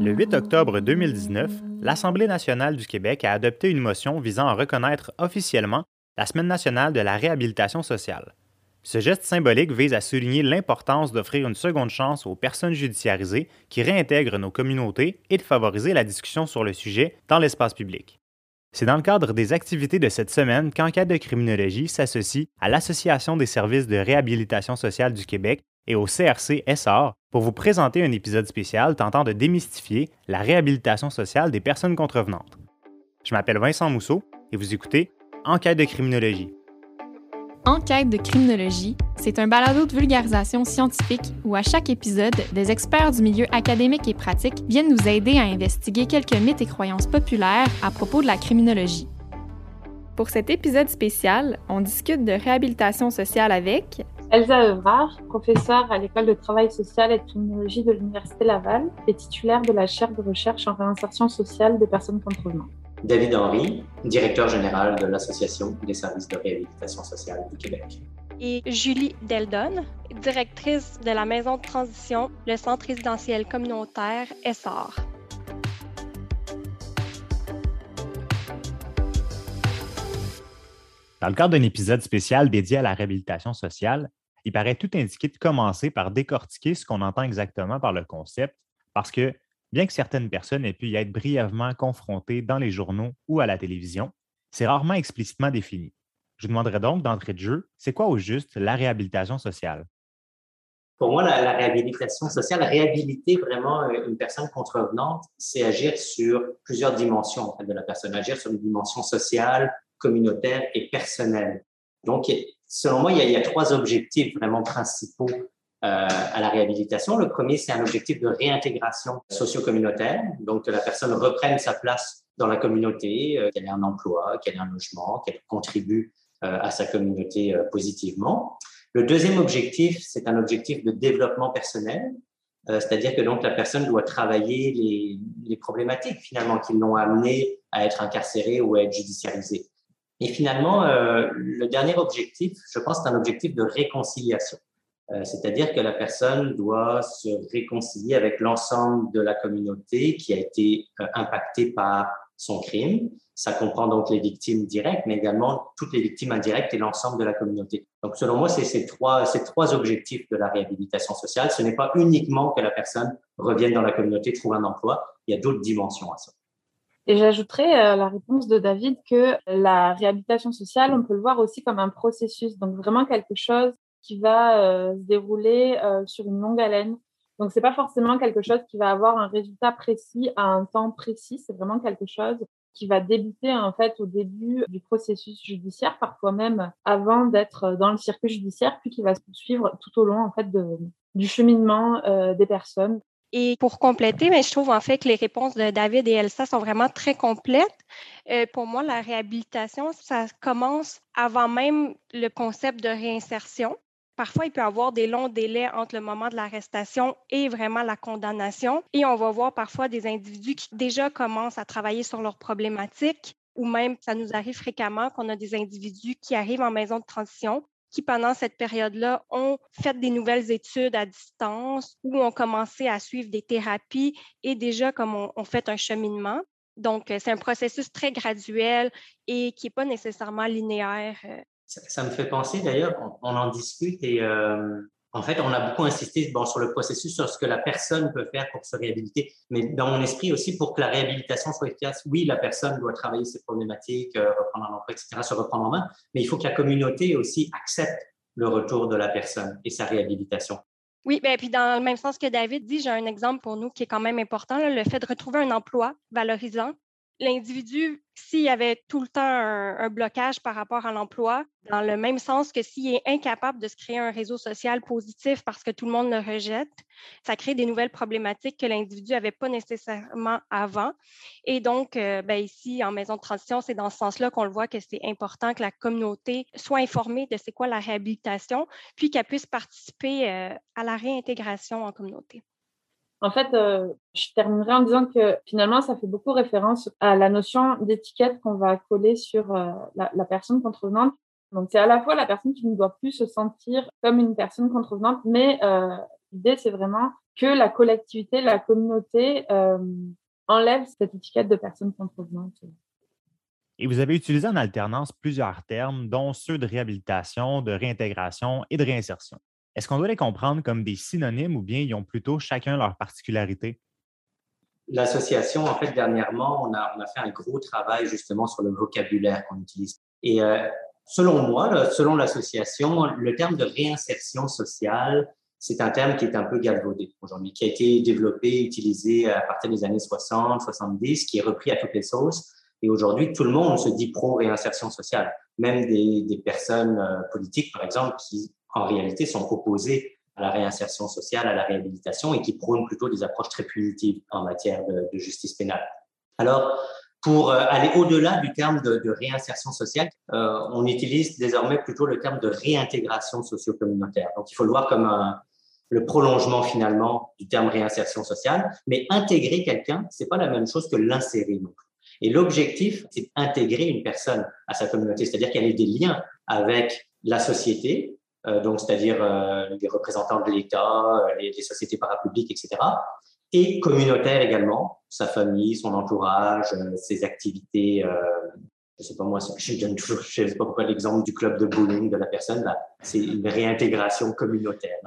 Le 8 octobre 2019, l'Assemblée nationale du Québec a adopté une motion visant à reconnaître officiellement la Semaine nationale de la réhabilitation sociale. Ce geste symbolique vise à souligner l'importance d'offrir une seconde chance aux personnes judiciarisées qui réintègrent nos communautés et de favoriser la discussion sur le sujet dans l'espace public. C'est dans le cadre des activités de cette semaine qu'Enquête de criminologie s'associe à l'Association des services de réhabilitation sociale du Québec et au CRC SR pour vous présenter un épisode spécial tentant de démystifier la réhabilitation sociale des personnes contrevenantes. Je m'appelle Vincent Mousseau et vous écoutez Enquête de criminologie. Enquête de criminologie, c'est un balado de vulgarisation scientifique où à chaque épisode, des experts du milieu académique et pratique viennent nous aider à investiguer quelques mythes et croyances populaires à propos de la criminologie. Pour cet épisode spécial, on discute de réhabilitation sociale avec Elsa Evrard, professeure à l'École de travail social et de criminologie de l'Université Laval et titulaire de la chaire de recherche en réinsertion sociale des personnes contrevenantes. David Henry, directeur général de l'Association des services de réhabilitation sociale du Québec. Et Julie Deldon, directrice de la Maison de transition, le Centre résidentiel communautaire Essor. Dans le cadre d'un épisode spécial dédié à la réhabilitation sociale, il paraît tout indiqué de commencer par décortiquer ce qu'on entend exactement par le concept, parce que Bien que certaines personnes aient pu y être brièvement confrontées dans les journaux ou à la télévision, c'est rarement explicitement défini. Je vous demanderai donc d'entrée de jeu, c'est quoi au juste la réhabilitation sociale? Pour moi, la, réhabilitation sociale, réhabiliter vraiment euh, une personne contrevenante, c'est agir sur plusieurs dimensions de la personne, agir sur une dimension sociale, communautaire et personnelle. Donc, selon moi, il y a, trois objectifs vraiment principaux euh, à la réhabilitation. Le premier, c'est un objectif de réintégration socio-communautaire, donc que la personne reprenne sa place dans la communauté, euh, qu'elle ait un emploi, qu'elle ait un logement, qu'elle contribue euh, à sa communauté positivement. Le deuxième objectif, c'est un objectif de développement personnel, c'est-à-dire que donc la personne doit travailler les, les problématiques finalement qui l'ont amené à être incarcérée ou à être judiciarisée. Et finalement, le dernier objectif, je pense, c'est un objectif de réconciliation. Euh, c'est-à-dire que la personne doit se réconcilier avec l'ensemble de la communauté qui a été euh, impactée par son crime. Ça comprend donc les victimes directes, mais également toutes les victimes indirectes et l'ensemble de la communauté. Donc, selon moi, c'est ces trois, ces trois objectifs de la réhabilitation sociale. Ce n'est pas uniquement que la personne revienne dans la communauté, trouve un emploi. Il y a d'autres dimensions à ça. Et j'ajouterais euh, la réponse de David que la réhabilitation sociale, on peut le voir aussi comme un processus, donc vraiment quelque chose qui va euh, se dérouler euh, sur une longue haleine. Donc, c'est pas forcément quelque chose qui va avoir un résultat précis à un temps précis. C'est vraiment quelque chose qui va débuter en fait au début du processus judiciaire, parfois même avant d'être dans le circuit judiciaire, puis qui va se poursuivre tout au long en fait de, du cheminement euh, des personnes. Et pour compléter, mais je trouve en fait que les réponses de David et Elsa sont vraiment très complètes. Euh, pour moi, la réhabilitation, ça commence avant même le concept de réinsertion. Parfois, il peut y avoir des longs délais entre le moment de l'arrestation et vraiment la condamnation. Et on va voir parfois des individus qui déjà commencent à travailler sur leurs problématiques ou même ça nous arrive fréquemment qu'on a des individus qui arrivent en maison de transition qui, pendant cette période-là, ont fait des nouvelles études à distance ou ont commencé à suivre des thérapies et déjà comme on, fait un cheminement. Donc, c'est un processus très graduel et qui n'est pas nécessairement linéaire euh, ça, me fait penser d'ailleurs, on, en discute et euh, en fait, on a beaucoup insisté sur le processus, sur ce que la personne peut faire pour se réhabiliter. Mais dans mon esprit aussi, pour que la réhabilitation soit efficace, oui, la personne doit travailler ses problématiques, euh, reprendre un emploi, etc., se reprendre en main. Mais il faut que la communauté aussi accepte le retour de la personne et sa réhabilitation. Oui, bien, puis dans le même sens que David dit, j'ai un exemple pour nous qui est quand même important, le fait de retrouver un emploi valorisant l'individu, s'il avait tout le temps un, blocage par rapport à l'emploi, dans le même sens que s'il est incapable de se créer un réseau social positif parce que tout le monde le rejette, ça crée des nouvelles problématiques que l'individu n'avait pas nécessairement avant. Et donc, euh, ben, ici, en maison de transition, c'est dans ce sens-là qu'on le voit que c'est important que la communauté soit informée de c'est quoi la réhabilitation, puis qu'elle puisse participer euh, à la réintégration en communauté. En fait, euh, je terminerai en disant que finalement, ça fait beaucoup référence à la notion d'étiquette qu'on va coller sur euh, la, personne contrevenante. Donc, c'est à la fois la personne qui ne doit plus se sentir comme une personne contrevenante, mais euh, l'idée, c'est vraiment que la collectivité, la communauté enlève cette étiquette de personne contrevenante. Et vous avez utilisé en alternance plusieurs termes, dont ceux de réhabilitation, de réintégration et de réinsertion. Est-ce qu'on doit les comprendre comme des synonymes ou bien ils ont plutôt chacun leur particularité? L'association, en fait, dernièrement, on a, fait un gros travail justement sur le vocabulaire qu'on utilise. Et euh, selon moi, selon l'association, le terme de réinsertion sociale, c'est un terme qui est un peu galvaudé aujourd'hui, qui a été développé, utilisé à partir des années 60, 70, qui est repris à toutes les sauces. Et aujourd'hui, tout le monde se dit pro-réinsertion sociale. Même des, des personnes euh, politiques, par exemple, qui en réalité sont opposées à la réinsertion sociale, à la réhabilitation et qui prônent plutôt des approches très punitives en matière de, justice pénale. Alors, pour euh, aller au-delà du terme de, réinsertion sociale, euh, on utilise désormais plutôt le terme de réintégration socio-communautaire. Donc, il faut le voir comme le prolongement finalement du terme réinsertion sociale. Mais intégrer quelqu'un, c'est pas la même chose que l'insérer non plus. Et l'objectif, c'est d'intégrer une personne à sa communauté, c'est-à-dire qu'elle ait des liens avec la société, donc c'est-à-dire euh, les représentants de l'État, euh, les, sociétés parapubliques, etc., et communautaire également, sa famille, son entourage, euh, ses activités. Euh, je sais pas moi, je donne sais pas pourquoi l'exemple du club de bowling de la personne là, c'est une réintégration communautaire.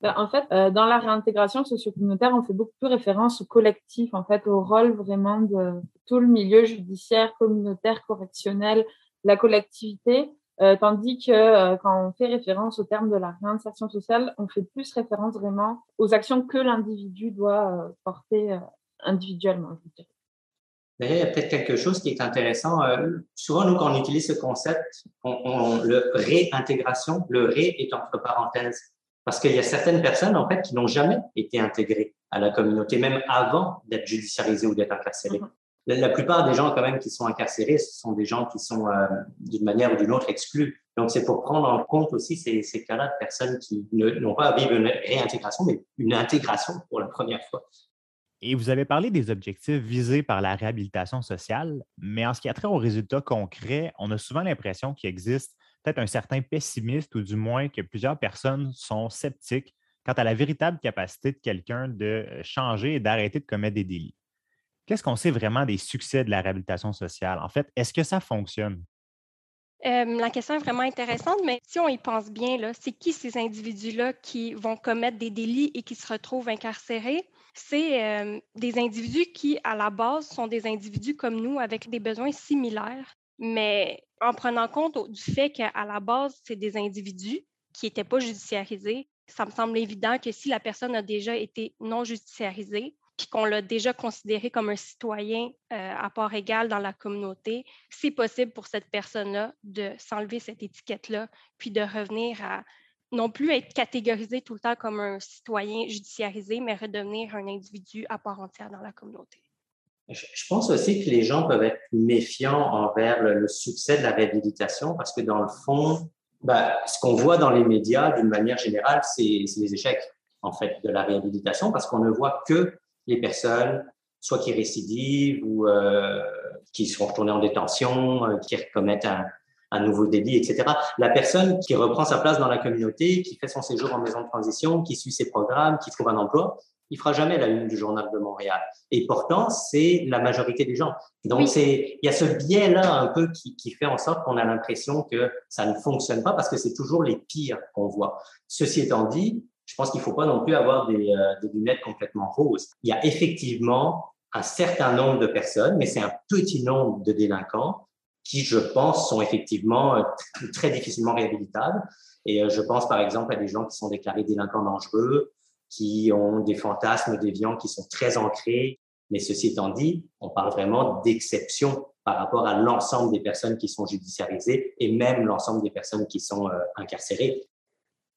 Ben, en fait, euh, dans la réintégration socio-communautaire, on fait beaucoup plus référence au collectif, en fait, au rôle vraiment de tout le milieu judiciaire, communautaire, correctionnel, la collectivité, euh, tandis que euh, quand on fait référence au terme de la réinsertion sociale, on fait plus référence vraiment aux actions que l'individu doit euh, porter individuellement. Je dirais. D'ailleurs, il y a peut-être quelque chose qui est intéressant. Souvent, nous, quand on utilise ce concept, on, on, le réintégration, le ré est entre parenthèses. Parce qu'il y a certaines personnes, en fait, qui n'ont jamais été intégrées à la communauté, même avant d'être judiciarisées ou d'être incarcérées. Mm -hmm. La, plupart des gens, quand même, qui sont incarcérés, ce sont des gens qui sont, euh, d'une manière ou d'une autre, exclus. Donc, c'est pour prendre en compte aussi ces, ces cas-là de personnes qui n'ont pas à vivre une réintégration, mais une intégration pour la première fois. Et vous avez parlé des objectifs visés par la réhabilitation sociale, mais en ce qui a trait aux résultats concrets, on a souvent l'impression qu'il existe peut-être un certain pessimiste ou du moins que plusieurs personnes sont sceptiques quant à la véritable capacité de quelqu'un de changer et d'arrêter de commettre des délits. Qu'est-ce qu'on sait vraiment des succès de la réhabilitation sociale? En fait, est-ce que ça fonctionne? La question est vraiment intéressante, mais si on y pense bien, c'est qui ces individus-là qui vont commettre des délits et qui se retrouvent incarcérés? C'est des individus qui, à la base, sont des individus comme nous avec des besoins similaires, mais en prenant compte du fait qu'à la base, c'est des individus qui n'étaient pas judiciarisés, ça me semble évident que si la personne a déjà été non judiciarisée, puis qu'on l'a déjà considéré comme un citoyen euh, à part égale dans la communauté, c'est possible pour cette personne-là de s'enlever cette étiquette-là, puis de revenir à non plus être catégorisé tout le temps comme un citoyen judiciarisé, mais redevenir un individu à part entière dans la communauté. Je pense aussi que les gens peuvent être méfiants envers le, succès de la réhabilitation parce que dans le fond, ben, ce qu'on voit dans les médias d'une manière générale, c'est les échecs en fait de la réhabilitation parce qu'on ne voit que les personnes soit qui récidivent ou euh, qui sont retournées en détention, euh, qui commettent un, un, nouveau délit, etc. La personne qui reprend sa place dans la communauté, qui fait son séjour en maison de transition, qui suit ses programmes, qui trouve un emploi, il fera jamais la une du journal de Montréal. Et pourtant, c'est la majorité des gens. Donc, oui. c'est, il y a ce biais-là un peu qui, qui fait en sorte qu'on a l'impression que ça ne fonctionne pas parce que c'est toujours les pires qu'on voit. Ceci étant dit, je pense qu'il ne faut pas non plus avoir des, euh, des, lunettes complètement roses. Il y a effectivement un certain nombre de personnes, mais c'est un petit nombre de délinquants qui, je pense, sont effectivement euh, très difficilement réhabilitables. Et euh, je pense par exemple à des gens qui sont déclarés délinquants dangereux, qui ont des fantasmes déviants qui sont très ancrés. Mais ceci étant dit, on parle vraiment d'exception par rapport à l'ensemble des personnes qui sont judiciarisées et même l'ensemble des personnes qui sont incarcérées.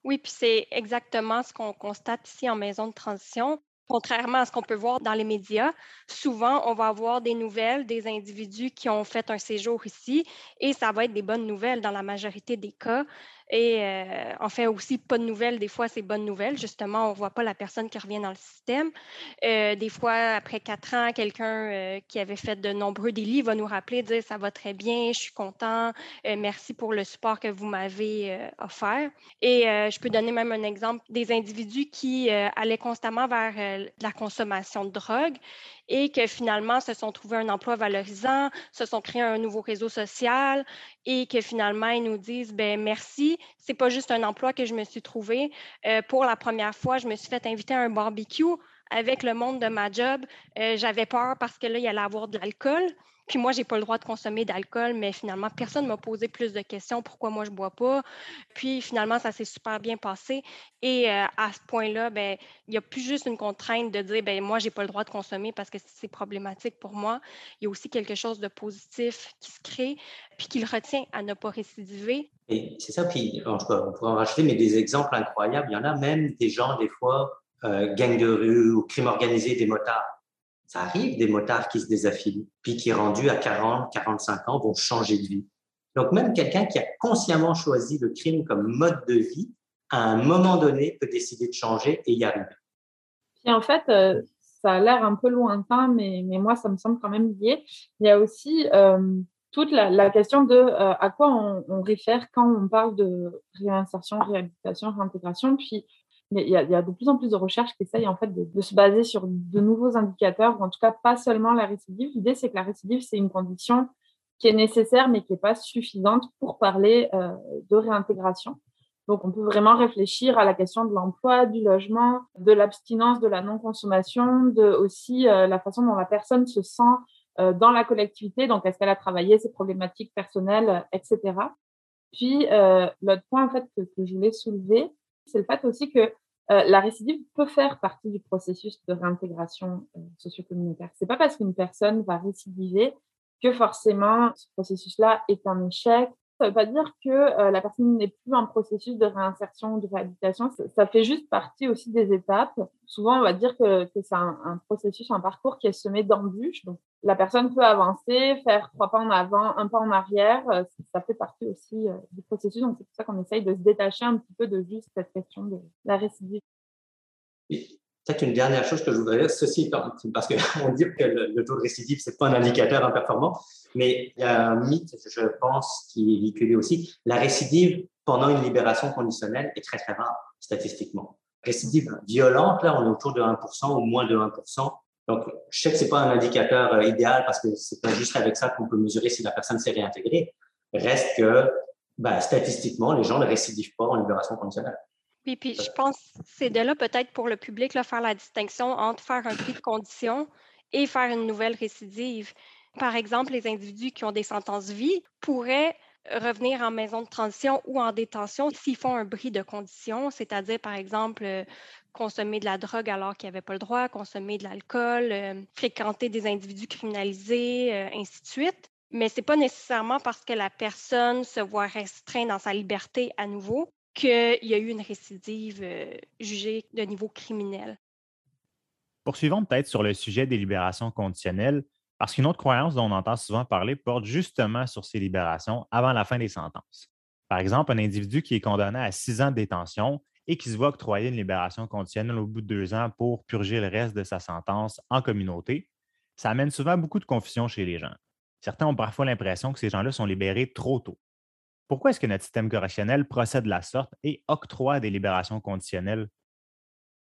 Oui, puis c'est exactement ce qu'on constate ici en maison de transition. Contrairement à ce qu'on peut voir dans les médias, souvent, on va avoir des nouvelles des individus qui ont fait un séjour ici et ça va être des bonnes nouvelles dans la majorité des cas. Et euh, en fait aussi, pas de nouvelles, des fois, c'est bonnes nouvelles. Justement, on ne voit pas la personne qui revient dans le système. Euh, des fois, après quatre ans, quelqu'un euh, qui avait fait de nombreux délits va nous rappeler, dire ça va très bien, je suis content, merci pour le support que vous m'avez offert. Et je peux donner même un exemple des individus qui allaient constamment vers la consommation de drogue et que finalement se sont trouvés un emploi valorisant, se sont créés un nouveau réseau social et que finalement ils nous disent ben merci, c'est pas juste un emploi que je me suis trouvé. Euh, pour la première fois, je me suis fait inviter à un barbecue avec le monde de ma job. Euh, j'avais peur parce que là, il allait avoir de l'alcool. Puis moi, je n'ai pas le droit de consommer d'alcool, mais finalement, personne ne m'a posé plus de questions pourquoi moi je bois pas. Puis finalement, ça s'est super bien passé. Et euh, à ce point-là, ben, il n'y a plus juste une contrainte de dire ben, moi, je n'ai pas le droit de consommer parce que c'est problématique pour moi. Il y a aussi quelque chose de positif qui se crée, puis qui le retient à ne pas récidiver. C'est ça, puis on pourrait en rajouter, mais des exemples incroyables. Il y en a même des gens, des fois, euh, de rue ou crime organisé, des motards ça arrive des motards qui se désaffilient, puis qui, rendus à 40, 45 ans, vont changer de vie. Donc, même quelqu'un qui a consciemment choisi le crime comme mode de vie, à un moment donné, peut décider de changer et y arriver. Puis en fait, euh, ça a l'air un peu lointain, mais, mais moi, ça me semble quand même lié. Il y a aussi euh, toute la, question de euh, à quoi on, on, réfère quand on parle de réinsertion, réhabilitation, réintégration. Puis a, il y, a, de plus en plus de recherches qui essayent en fait de, se baser sur de nouveaux indicateurs, ou en tout cas pas seulement la récidive. L'idée, c'est que la récidive, c'est une condition qui est nécessaire, mais qui n'est pas suffisante pour parler euh, de réintégration. Donc, on peut vraiment réfléchir à la question de l'emploi, du logement, de l'abstinence, de la non-consommation, de aussi euh, la façon dont la personne se sent euh, dans la collectivité. Donc, est-ce qu'elle a travaillé ses problématiques personnelles, etc. Puis, l'autre point en fait que je voulais soulever, c'est le fait aussi que euh, la récidive peut faire partie du processus de réintégration euh, socio-communautaire. C'est pas parce qu'une personne va récidiver que forcément ce processus-là est un échec. Ça veut pas dire que euh, la personne n'est plus en processus de réinsertion ou de réhabilitation. Ça, fait juste partie aussi des étapes. Souvent, on va dire que, c'est un, un, processus, un parcours qui est semé d'embûches. Donc, la personne peut avancer, faire trois pas en avant, un pas en arrière. Ça fait partie aussi du processus. Donc, c'est pour ça qu'on essaye de se détacher un petit peu de juste cette question de la récidive. Peut-être une dernière chose que je voudrais dire, ceci parce qu'on dit que le, taux de récidive, ce n'est pas un indicateur imperformant, mais il y a un mythe, je pense, qui est véhiculé aussi. La récidive pendant une libération conditionnelle est très, très rare, statistiquement. Récidive violente, là, on est autour de 1% ou moins de 1%. Donc, je sais que c'est pas un indicateur euh, idéal parce que c'est pas juste avec ça qu'on peut mesurer si la personne s'est réintégrée. Reste que, ben, statistiquement, les gens ne récidivent pas en libération conditionnelle. Oui, puis je pense que c'est de là peut-être pour le public là, faire la distinction entre faire un prix de condition et faire une nouvelle récidive. Par exemple, les individus qui ont des sentences vie pourraient revenir en maison de transition ou en détention s'ils font un bris de condition, c'est-à-dire, par exemple, euh, consommer de la drogue alors qu'ils n'avaient pas le droit, consommer de l'alcool, euh, fréquenter des individus criminalisés, euh, ainsi de suite. Mais ce n'est pas nécessairement parce que la personne se voit restreinte dans sa liberté à nouveau qu'il y a eu une récidive euh, jugée de niveau criminel. Poursuivons peut-être sur le sujet des libérations conditionnelles, parce qu'une autre croyance dont on entend souvent parler porte justement sur ces libérations avant la fin des sentences. Par exemple, un individu qui est condamné à six ans de détention et qui se voit octroyer une libération conditionnelle au bout de deux ans pour purger le reste de sa sentence en communauté, ça amène souvent beaucoup de confusion chez les gens. Certains ont parfois l'impression que ces gens-là sont libérés trop tôt. Pourquoi est-ce que notre système correctionnel procède de la sorte et octroie des libérations conditionnelles?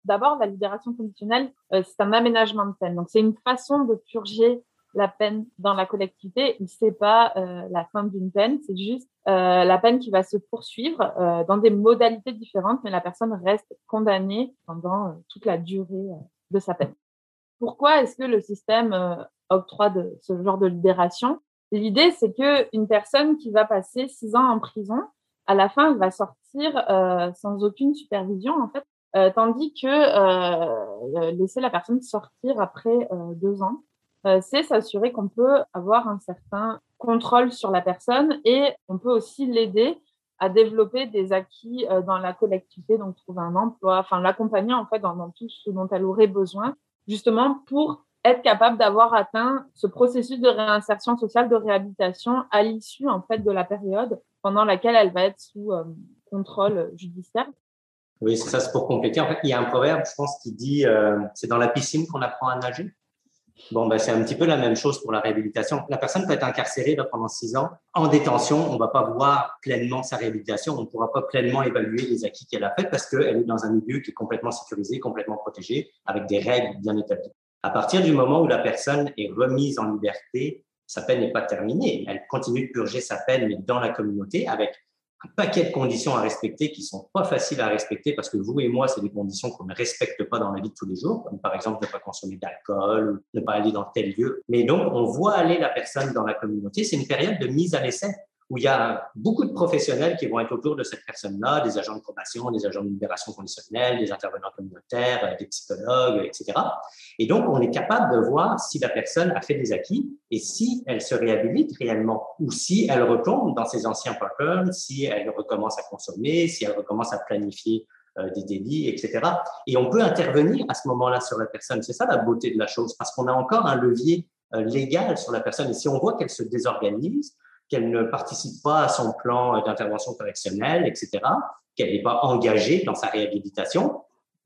D'abord, la libération conditionnelle, euh, c'est un aménagement de peine. Donc, c'est une façon de purger la peine dans la collectivité. Ce n'est pas euh, la fin d'une peine, c'est juste euh, la peine qui va se poursuivre dans des modalités différentes, mais la personne reste condamnée pendant toute la durée de sa peine. Pourquoi est-ce que le système octroie ce genre de libération? L'idée, c'est que une personne qui va passer six ans en prison, à la fin, elle va sortir euh, sans aucune supervision, en fait, euh, tandis que euh, laisser la personne sortir après deux ans, c'est s'assurer qu'on peut avoir un certain contrôle sur la personne et on peut aussi l'aider à développer des acquis dans la collectivité, donc trouver un emploi, enfin l'accompagner en fait dans, dans tout ce dont elle aurait besoin, justement pour être capable d'avoir atteint ce processus de réinsertion sociale, de réhabilitation à l'issue en fait de la période pendant laquelle elle va être sous euh, contrôle judiciaire. Oui, c'est ça, c'est pour compléter. En fait, il y a un proverbe, je pense, qui dit euh, c'est dans la piscine qu'on apprend à nager. Bon, ben, c'est un petit peu la même chose pour la réhabilitation. La personne peut être incarcérée pendant six ans en détention. On ne va pas voir pleinement sa réhabilitation. On ne pourra pas pleinement évaluer les acquis qu'elle a fait parce qu'elle est dans un milieu qui est complètement sécurisé, complètement protégé, avec des règles bien établies. À partir du moment où la personne est remise en liberté, sa peine n'est pas terminée. Elle continue de purger sa peine, mais dans la communauté, avec un paquet de conditions à respecter qui sont pas faciles à respecter parce que vous et moi, c'est des conditions qu'on ne respecte pas dans la vie de tous les jours, comme par exemple ne pas consommer d'alcool, ne pas aller dans tel lieu. Mais donc, on voit aller la personne dans la communauté. C'est une période de mise à l'essai où il y a beaucoup de professionnels qui vont être autour de cette personne-là, des agents de probation, des agents de libération conditionnelle, des intervenants communautaires, euh, des psychologues, etc. Et donc, on est capable de voir si la personne a fait des acquis et si elle se réhabilite réellement ou si elle retombe dans ses anciens patterns, si elle recommence à consommer, si elle recommence à planifier euh, des délits, etc. Et on peut intervenir à ce moment-là sur la personne. C'est ça la beauté de la chose, parce qu'on a encore un levier euh, légal sur la personne. Et si on voit qu'elle se désorganise, qu'elle ne participe pas à son plan d'intervention correctionnelle, etc., qu'elle n'est pas engagée dans sa réhabilitation,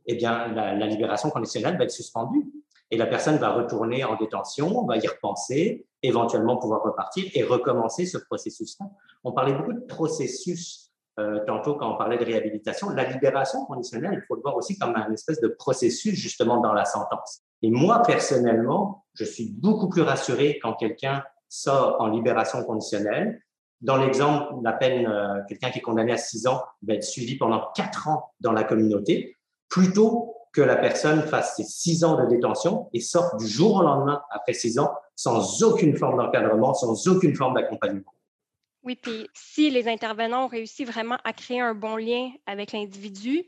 eh bien, la, libération conditionnelle va être suspendue. Et la personne va retourner en détention, va y repenser, éventuellement pouvoir repartir et recommencer ce processus-là. On parlait beaucoup de processus euh, tantôt quand on parlait de réhabilitation. La libération conditionnelle, il faut le voir aussi comme un espèce de processus justement dans la sentence. Et moi, personnellement, je suis beaucoup plus rassuré quand quelqu'un sort en libération conditionnelle. Dans l'exemple, la peine, euh, quelqu'un qui est condamné à six ans va être suivi pendant quatre ans dans la communauté, plutôt que la personne fasse ses six ans de détention et sorte du jour au lendemain après six ans sans aucune forme d'encadrement, sans aucune forme d'accompagnement. Oui, puis si les intervenants ont réussi vraiment à créer un bon lien avec l'individu,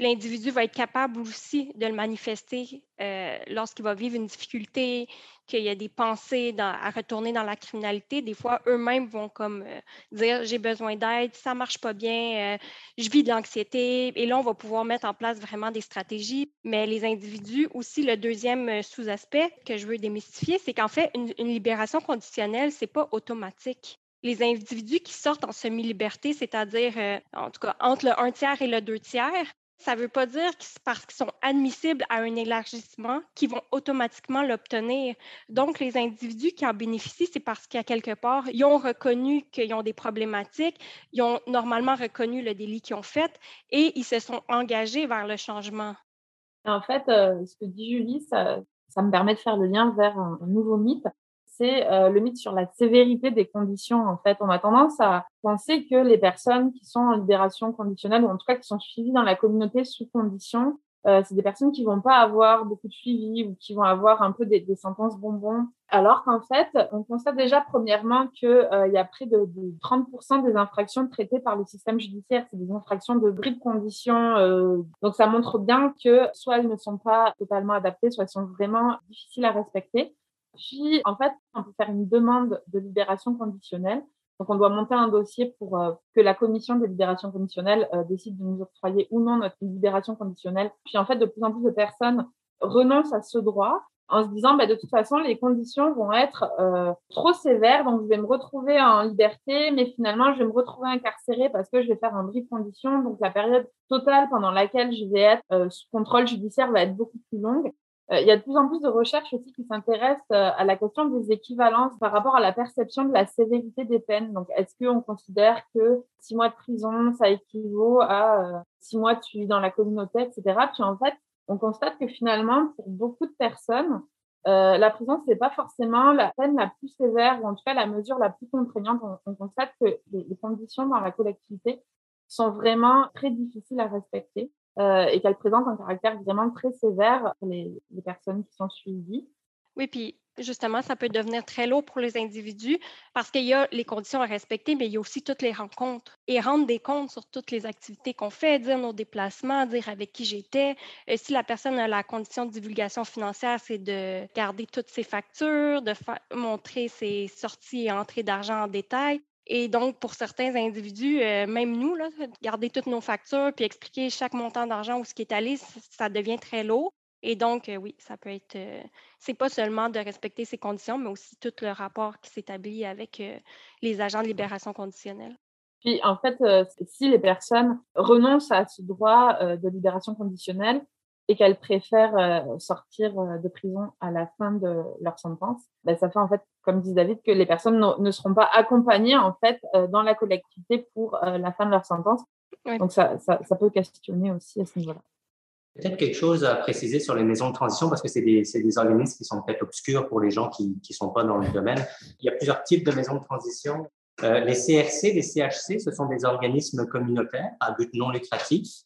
l'individu va être capable aussi de le manifester euh, lorsqu'il va vivre une difficulté, qu'il y a des pensées à retourner dans la criminalité. Des fois, eux-mêmes vont euh, dire j'ai besoin d'aide, ça marche pas bien, euh, je vis de l'anxiété. Et là, on va pouvoir mettre en place vraiment des stratégies. Mais les individus, aussi, le deuxième sous-aspect que je veux démystifier, c'est qu'en fait, une, libération conditionnelle, c'est pas automatique les individus qui sortent en semi-liberté, c'est-à-dire, en tout cas, entre le un tiers et le deux tiers, ça ne veut pas dire que c'est parce qu'ils sont admissibles à un élargissement qu'ils vont automatiquement l'obtenir. Donc, les individus qui en bénéficient, c'est parce qu'à quelque part, ils ont reconnu qu'ils ont des problématiques, ils ont normalement reconnu le délit qu'ils ont fait et ils se sont engagés vers le changement. En fait, euh, ce que dit Julie, ça, ça, me permet de faire le lien vers un nouveau mythe euh, le mythe sur la sévérité des conditions. En fait, on a tendance à penser que les personnes qui sont en libération conditionnelle, ou en tout cas qui sont suivies dans la communauté sous condition, euh, c'est des personnes qui vont pas avoir beaucoup de suivi ou qui vont avoir un peu des, sentences bonbons. Alors qu'en fait, on constate déjà premièrement qu'il euh, y a près de, 30% des infractions traitées par le système judiciaire, c'est des infractions de bris de conditions. donc ça montre bien que soit elles ne sont pas totalement adaptées, soit elles sont vraiment difficiles à respecter. Puis, en fait, on peut faire une demande de libération conditionnelle. Donc, on doit monter un dossier pour euh, que la commission de libération conditionnelle euh, décide de nous octroyer ou non notre libération conditionnelle. Puis, en fait, de plus en plus de personnes renoncent à ce droit en se disant, bah, de toute façon, les conditions vont être euh, trop sévères, donc je vais me retrouver en liberté, mais finalement, je vais me retrouver incarcérée parce que je vais faire un bris de conditions. Donc, la période totale pendant laquelle je vais être sous contrôle judiciaire va être beaucoup plus longue. Euh, il y a de plus en plus de recherches aussi qui s'intéressent euh, à la question des équivalences par rapport à la perception de la sévérité des peines. Donc, est-ce qu'on considère que six mois de prison, ça équivaut à euh, six mois de suivi dans la communauté, etc. Puis en fait, on constate que finalement, pour beaucoup de personnes, la prison, c'est pas forcément la peine la plus sévère, ou en tout cas la mesure la plus contraignante. On, constate que les, conditions dans la collectivité sont vraiment très difficiles à respecter. Euh, et qu'elle présente un caractère vraiment très sévère pour les, personnes qui sont suivies. Oui, puis justement, ça peut devenir très lourd pour les individus parce qu'il y a les conditions à respecter, mais il y a aussi toutes les rencontres et rendre des comptes sur toutes les activités qu'on fait, dire nos déplacements, dire avec qui j'étais. Euh, si la personne a la condition de divulgation financière, c'est de garder toutes ses factures, de montrer ses sorties et entrées d'argent en détail. Et donc, pour certains individus, euh, même nous, là, garder toutes nos factures puis expliquer chaque montant d'argent où ce qui est allé, ça devient très lourd. Et donc, euh, oui, ça peut être. Euh, c'est pas seulement de respecter ces conditions, mais aussi tout le rapport qui s'établit avec les agents de libération conditionnelle. Puis en fait, si les personnes renoncent à ce droit de libération conditionnelle, et qu'elles préfèrent euh, sortir euh, de prison à la fin de leur sentence, ben, ça fait en fait, comme dit David, que les personnes ne seront pas accompagnées en fait euh, dans la collectivité pour la fin de leur sentence. Donc ça, ça, ça, peut questionner aussi à ce niveau-là. Peut-être quelque chose à préciser sur les maisons de transition parce que c'est des, des, organismes qui sont peut-être obscurs pour les gens qui ne sont pas dans le domaine. Il y a plusieurs types de maisons de transition. les CRC, les CHC, ce sont des organismes communautaires à but non lucratif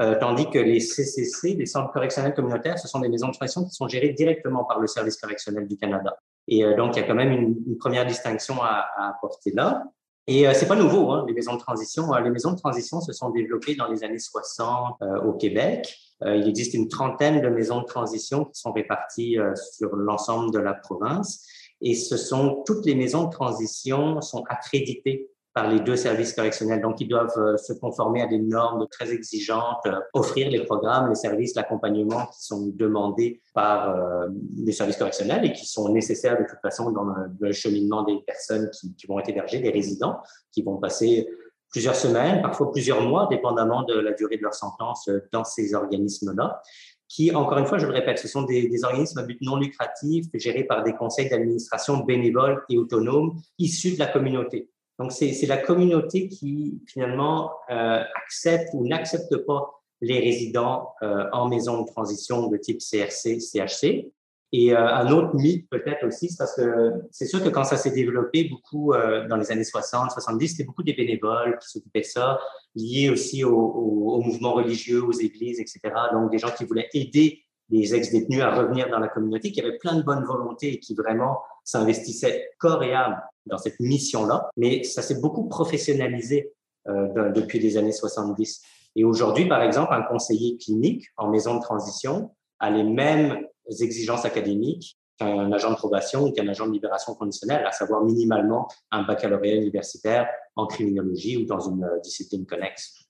euh, tandis que les CCC, les centres correctionnels communautaires, ce sont des maisons de transition qui sont gérées directement par le Service correctionnel du Canada. Et euh, donc, il y a quand même une, première distinction à, apporter là. Et euh, c'est pas nouveau, hein, les maisons de transition. Les maisons de transition se sont développées dans les années 60 au Québec. il existe une trentaine de maisons de transition qui sont réparties sur l'ensemble de la province. Et ce sont toutes les maisons de transition sont accréditées par les deux services correctionnels. Donc, ils doivent euh, se conformer à des normes très exigeantes, euh, offrir les programmes, les services, l'accompagnement qui sont demandés par euh, les services correctionnels et qui sont nécessaires de toute façon dans le, cheminement des personnes qui, vont être hébergées, des résidents qui vont passer plusieurs semaines, parfois plusieurs mois, dépendamment de la durée de leur sentence dans ces organismes-là qui, encore une fois, je le répète, ce sont des, des, organismes à but non lucratif gérés par des conseils d'administration bénévoles et autonomes issus de la communauté. Donc, c'est la communauté qui, finalement, euh, accepte ou n'accepte pas les résidents euh, en maison de transition de type CRC, CHC. Et euh, un autre mythe peut-être aussi, c'est parce que c'est sûr que quand ça s'est développé beaucoup euh, dans les années 60, 70, c'était beaucoup des bénévoles qui s'occupaient de ça, liés aussi aux au, au mouvements religieux, aux églises, etc. Donc, des gens qui voulaient aider les ex-détenus à revenir dans la communauté, qui avaient plein de bonne volonté et qui vraiment s'investissaient corps et âme dans cette mission-là. Mais ça s'est beaucoup professionnalisé euh, depuis les années 70. Et aujourd'hui, par exemple, un conseiller clinique en maison de transition a les mêmes exigences académiques qu'un agent de probation ou qu'un agent de libération conditionnelle, à savoir minimalement un baccalauréat universitaire en criminologie ou dans une euh, discipline connexe.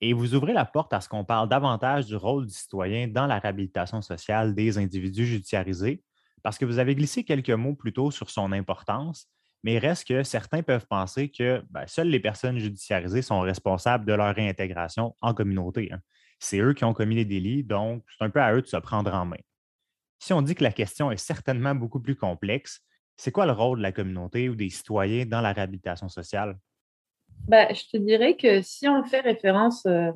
Et vous ouvrez la porte à ce qu'on parle davantage du rôle du citoyen dans la réhabilitation sociale des individus judiciarisés, parce que vous avez glissé quelques mots plus tôt sur son importance, mais il reste que certains peuvent penser que ben, seules les personnes judiciarisées sont responsables de leur réintégration en communauté. Hein. C'est eux qui ont commis les délits, donc c'est un peu à eux de se prendre en main. Si on dit que la question est certainement beaucoup plus complexe, c'est quoi le rôle de la communauté ou des citoyens dans la réhabilitation sociale? Bah, je te dirais que si on fait référence euh,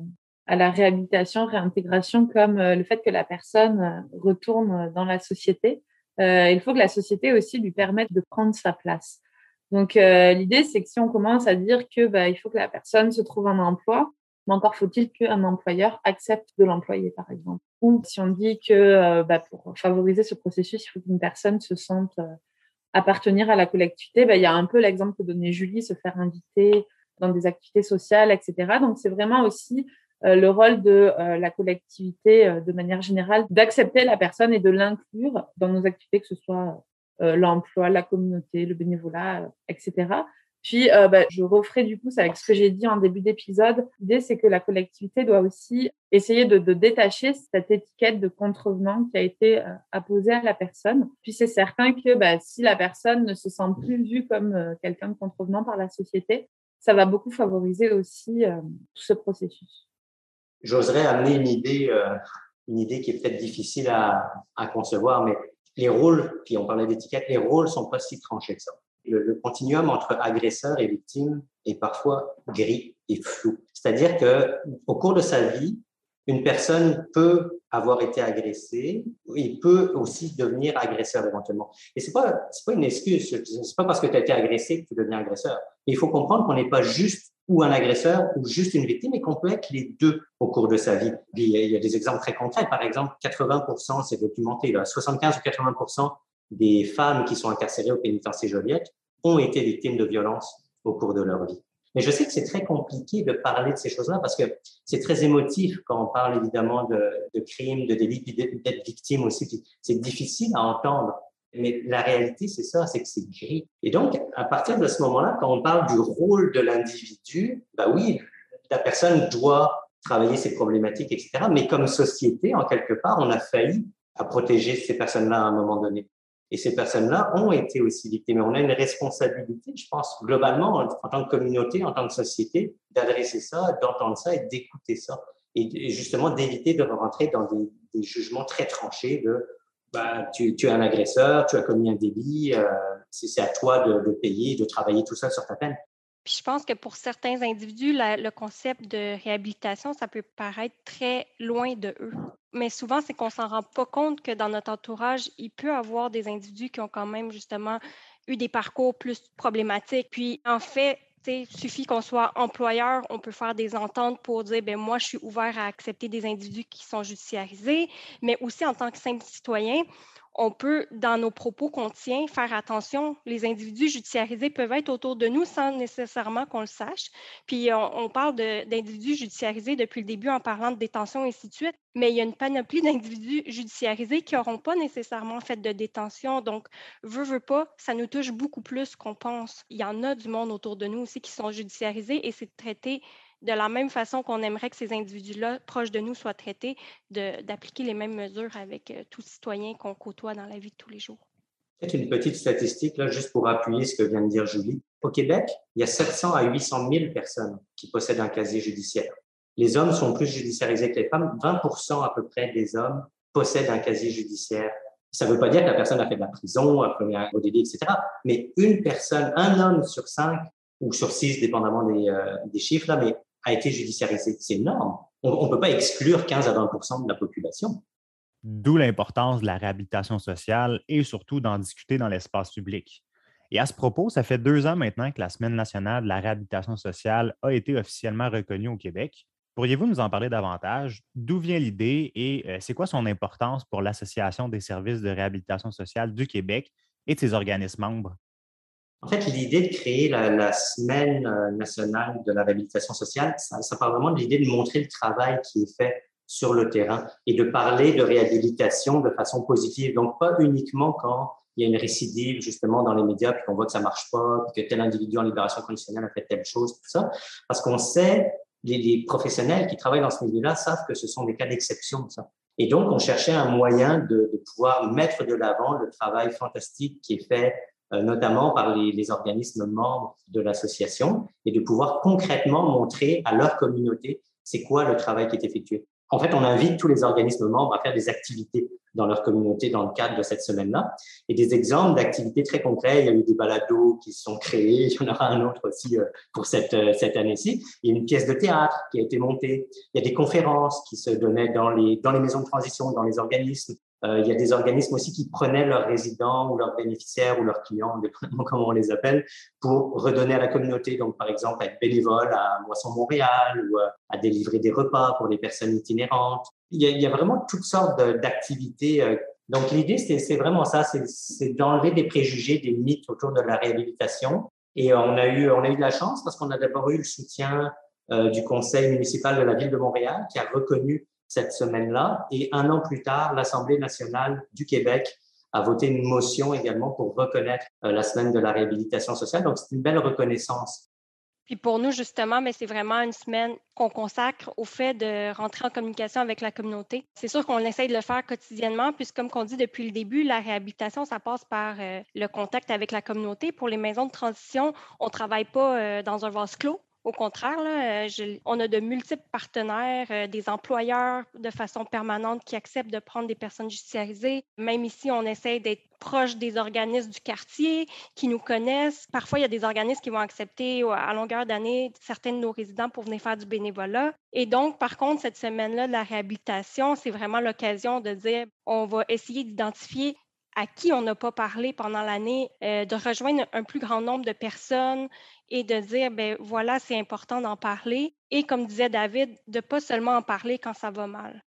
à la réhabilitation, réintégration comme euh, le fait que la personne euh, retourne dans la société, il faut que la société aussi lui permette de prendre sa place. Donc l'idée, c'est que si on commence à dire que bah, il faut que la personne se trouve un emploi, mais encore faut-il qu'un employeur accepte de l'employer, par exemple. Ou si on dit que bah, pour favoriser ce processus, il faut qu'une personne se sente appartenir à la collectivité, bah, il y a un peu l'exemple que donnait Julie, se faire inviter dans des activités sociales, etc. Donc, c'est vraiment aussi euh, le rôle de euh, la collectivité, euh, de manière générale, d'accepter la personne et de l'inclure dans nos activités, que ce soit l'emploi, la communauté, le bénévolat, etc. Puis, bah, je referai du coup avec ce que j'ai dit en début d'épisode. L'idée, c'est que la collectivité doit aussi essayer de, de, détacher cette étiquette de contrevenant qui a été apposée à la personne. Puis, c'est certain que bah, si la personne ne se sent plus vue comme quelqu'un de contrevenant par la société, ça va beaucoup favoriser aussi euh, ce processus. J'oserais amener une idée, euh, une idée qui est peut-être difficile à, à, concevoir, mais les rôles, puis on parlait d'étiquette, les rôles sont pas si tranchés que ça. Le, le, continuum entre agresseur et victime est parfois gris et flou. C'est-à-dire que au cours de sa vie, une personne peut avoir été agressée, il peut aussi devenir agresseur éventuellement. Et c'est pas c'est pas une excuse, c'est pas parce que tu as été agressé que tu deviens agresseur. il faut comprendre qu'on n'est pas juste ou un agresseur ou juste une victime et qu'on peut être les deux au cours de sa vie. Il y a, des exemples très concrets. Par exemple, 80%, c'est documenté, là, 75 ou 80% des femmes qui sont incarcérées au pénitencier Joliette ont été victimes de violences au cours de leur vie. Mais je sais que c'est très compliqué de parler de ces choses-là parce que c'est très émotif quand on parle évidemment de, crimes, de délits, puis d'être victime aussi. C'est difficile à entendre. Mais la réalité, c'est ça, c'est que c'est gris. Et donc, à partir de ce moment-là, quand on parle du rôle de l'individu, bah oui, la personne doit travailler ses problématiques, etc. Mais comme société, en quelque part, on a failli à protéger ces personnes-là à un moment donné. Et ces personnes-là ont été aussi victimes. On a une responsabilité, je pense, globalement, en, tant que communauté, en tant que société, d'adresser ça, d'entendre ça et d'écouter ça. Et, justement d'éviter de rentrer dans des, jugements très tranchés de tu, tu, es un agresseur, tu as commis un délit, euh, c'est à toi de, de, payer, de travailler tout ça sur ta peine. Puis je pense que pour certains individus, le concept de réhabilitation, ça peut paraître très loin de eux. Mais souvent, c'est qu'on s'en rend pas compte que dans notre entourage, il peut avoir des individus qui ont quand même justement eu des parcours plus problématiques. Puis en fait, il suffit qu'on soit employeur, on peut faire des ententes pour dire, ben moi, je suis ouvert à accepter des individus qui sont judiciarisés, mais aussi en tant que simple citoyen, on peut, dans nos propos qu'on tient, faire attention. Les individus judiciarisés peuvent être autour de nous sans nécessairement qu'on le sache. Puis on, parle d'individus judiciarisés depuis le début en parlant de détention et ainsi de suite, mais il y a une panoplie d'individus judiciarisés qui n'auront pas nécessairement fait de détention. Donc, veut, veut pas, ça nous touche beaucoup plus qu'on pense. Il y en a du monde autour de nous aussi qui sont judiciarisés et c'est traité de la même façon qu'on aimerait que ces individus-là, proches de nous, soient traités, d'appliquer les mêmes mesures avec euh, tout citoyen qu'on côtoie dans la vie de tous les jours. Peut-être une petite statistique, là, juste pour appuyer ce que vient de dire Julie. Au Québec, il y a 700 à 800 000 personnes qui possèdent un casier judiciaire. Les hommes sont plus judiciarisés que les femmes. 20% à peu près des hommes possèdent un casier judiciaire. Ça ne veut pas dire que la personne a fait de la prison, a commis un ODD, etc. Mais une personne, un homme sur cinq ou sur six, dépendamment des, euh, des chiffres, là, mais a été judiciarisé. C'est énorme. On ne peut pas exclure 15 à 20% de la population. D'où l'importance de la réhabilitation sociale et surtout d'en discuter dans l'espace public. Et à ce propos, ça fait deux ans maintenant que la Semaine nationale de la réhabilitation sociale a été officiellement reconnue au Québec. Pourriez-vous nous en parler davantage? D'où vient l'idée et euh, c'est quoi son importance pour l'Association des services de réhabilitation sociale du Québec et de ses organismes membres? En fait, l'idée de créer la, semaine euh, nationale de la réhabilitation sociale, ça, ça part vraiment de l'idée de montrer le travail qui est fait sur le terrain et de parler de réhabilitation de façon positive. Donc, pas uniquement quand il y a une récidive justement dans les médias, puis qu'on voit que ça marche pas, puis que tel individu en libération conditionnelle a fait telle chose, tout ça, parce qu'on sait, les, les, professionnels qui travaillent dans ce milieu-là savent que ce sont des cas d'exception, ça. Et donc, on cherchait un moyen de, de pouvoir mettre de l'avant le travail fantastique qui est fait notamment par les, organismes membres de l'association, et de pouvoir concrètement montrer à leur communauté c'est quoi le travail qui est effectué. En fait, on invite tous les organismes membres à faire des activités dans leur communauté dans le cadre de cette semaine-là. Et des exemples d'activités très concrets, il y a eu des balados qui sont créés, il y en aura un autre aussi euh, pour cette, euh, cette année-ci. Il y a une pièce de théâtre qui a été montée, il y a des conférences qui se donnaient dans les, dans les maisons de transition, dans les organismes. Euh, il y a des organismes aussi qui prenaient leurs résidents ou leurs bénéficiaires ou leurs clients, dépendamment comment on les appelle, pour redonner à la communauté. Donc, par exemple, être bénévole à Moisson Montréal ou euh, à délivrer des repas pour les personnes itinérantes. Il y a, vraiment toutes sortes d'activités. Euh. Donc, l'idée, c'est vraiment ça, c'est d'enlever des préjugés, des mythes autour de la réhabilitation. Et on a eu, on a eu de la chance parce qu'on a d'abord eu le soutien du conseil municipal de la ville de Montréal qui a reconnu cette semaine-là. Et un an plus tard, l'Assemblée nationale du Québec a voté une motion également pour reconnaître euh, la semaine de la réhabilitation sociale. Donc, c'est une belle reconnaissance. Puis pour nous, justement, mais c'est vraiment une semaine qu'on consacre au fait de rentrer en communication avec la communauté. C'est sûr qu'on essaye de le faire quotidiennement, puisque comme on dit depuis le début, la réhabilitation, ça passe par euh, le contact avec la communauté. Pour les maisons de transition, on ne travaille pas euh, dans un vase clos. Au contraire, euh, on a de multiples partenaires, euh, des employeurs de façon permanente qui acceptent de prendre des personnes judiciarisées. Même ici, on essaie d'être proche des organismes du quartier qui nous connaissent. Parfois, il y a des organismes qui vont accepter à longueur d'année certains de nos résidents pour venir faire du bénévolat. Et donc, par contre, cette semaine-là de la réhabilitation, c'est vraiment l'occasion de dire on va essayer d'identifier à qui on n'a pas parlé pendant l'année, euh, de rejoindre un plus grand nombre de personnes et de dire, ben voilà, c'est important d'en parler. Et comme disait David, de pas seulement en parler quand ça va mal.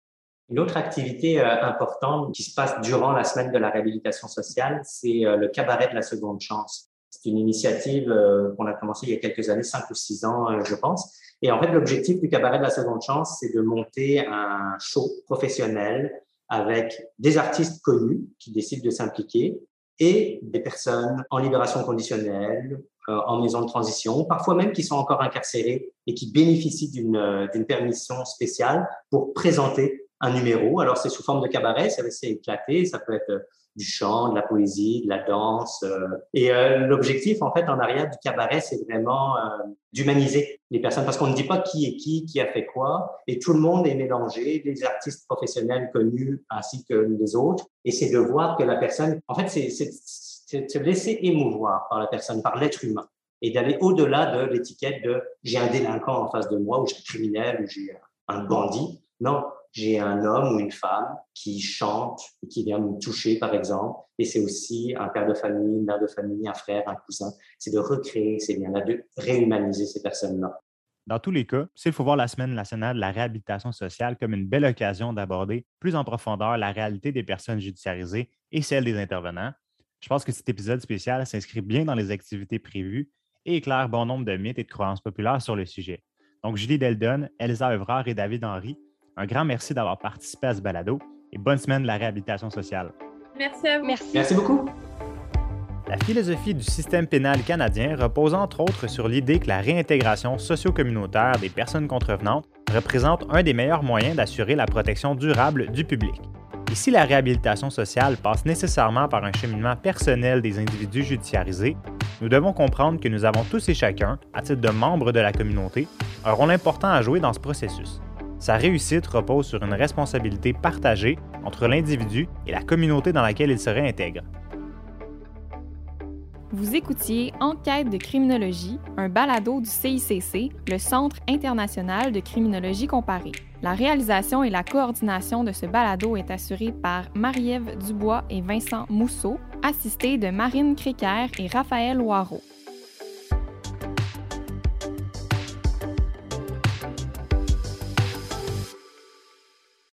Une autre activité euh, importante qui se passe durant la semaine de la réhabilitation sociale, c'est euh, le cabaret de la seconde chance. C'est une initiative qu'on a commencé il y a quelques années, cinq ou six ans, je pense. Et en fait, l'objectif du cabaret de la seconde chance, c'est de monter un show professionnel avec des artistes connus qui décident de s'impliquer et des personnes en libération conditionnelle, euh, en maison de transition, parfois même qui sont encore incarcérés et qui bénéficient d'une euh, permission spéciale pour présenter un numéro. Alors, c'est sous forme de cabaret, c'est éclaté. Ça peut être du chant, de la poésie, de la danse. Euh, et euh, l'objectif, en fait, en arrière du cabaret, c'est vraiment euh, d'humaniser les personnes parce qu'on ne dit pas qui est qui, qui a fait quoi, et tout le monde est mélangé, les artistes professionnels connus ainsi que les autres. Et c'est de voir que la personne, en fait, c'est se laisser émouvoir par la personne, par l'être humain, et d'aller au-delà de l'étiquette de j'ai un délinquant en face de moi, ou j'ai un criminel, ou j'ai un bandit. Non, j'ai un homme ou une femme qui chante et qui vient me toucher, par exemple. Et c'est aussi un père de famille, une mère de famille, un frère, un cousin. C'est de recréer ces liens-là, de réhumaniser ces personnes-là. Dans tous les cas, s'il faut voir la Semaine nationale de la réhabilitation sociale comme une belle occasion d'aborder plus en profondeur la réalité des personnes judiciarisées et celle des intervenants, je pense que cet épisode spécial s'inscrit bien dans les activités prévues et éclaire bon nombre de mythes et de croyances populaires sur le sujet. Donc, Julie Deldon, Elsa Evrard et David Henry un grand merci d'avoir participé à ce balado et bonne semaine de la réhabilitation sociale. Merci à vous. Merci, merci beaucoup. La philosophie du système pénal canadien repose entre autres sur l'idée que la réintégration socio-communautaire des personnes contrevenantes représente un des meilleurs moyens d'assurer la protection durable du public. Et si la réhabilitation sociale passe nécessairement par un cheminement personnel des individus judiciarisés, nous devons comprendre que nous avons tous et chacun, à titre de membres de la communauté, un rôle important à jouer dans ce processus. Sa réussite repose sur une responsabilité partagée entre l'individu et la communauté dans laquelle il se réintègre. Vous écoutiez Enquête de criminologie, un balado du CICC, le Centre international de criminologie comparée. La réalisation et la coordination de ce balado est assurée par Marie-Ève Dubois et Vincent Mousseau, assistés de Marine Créquer et Raphaël Loireau.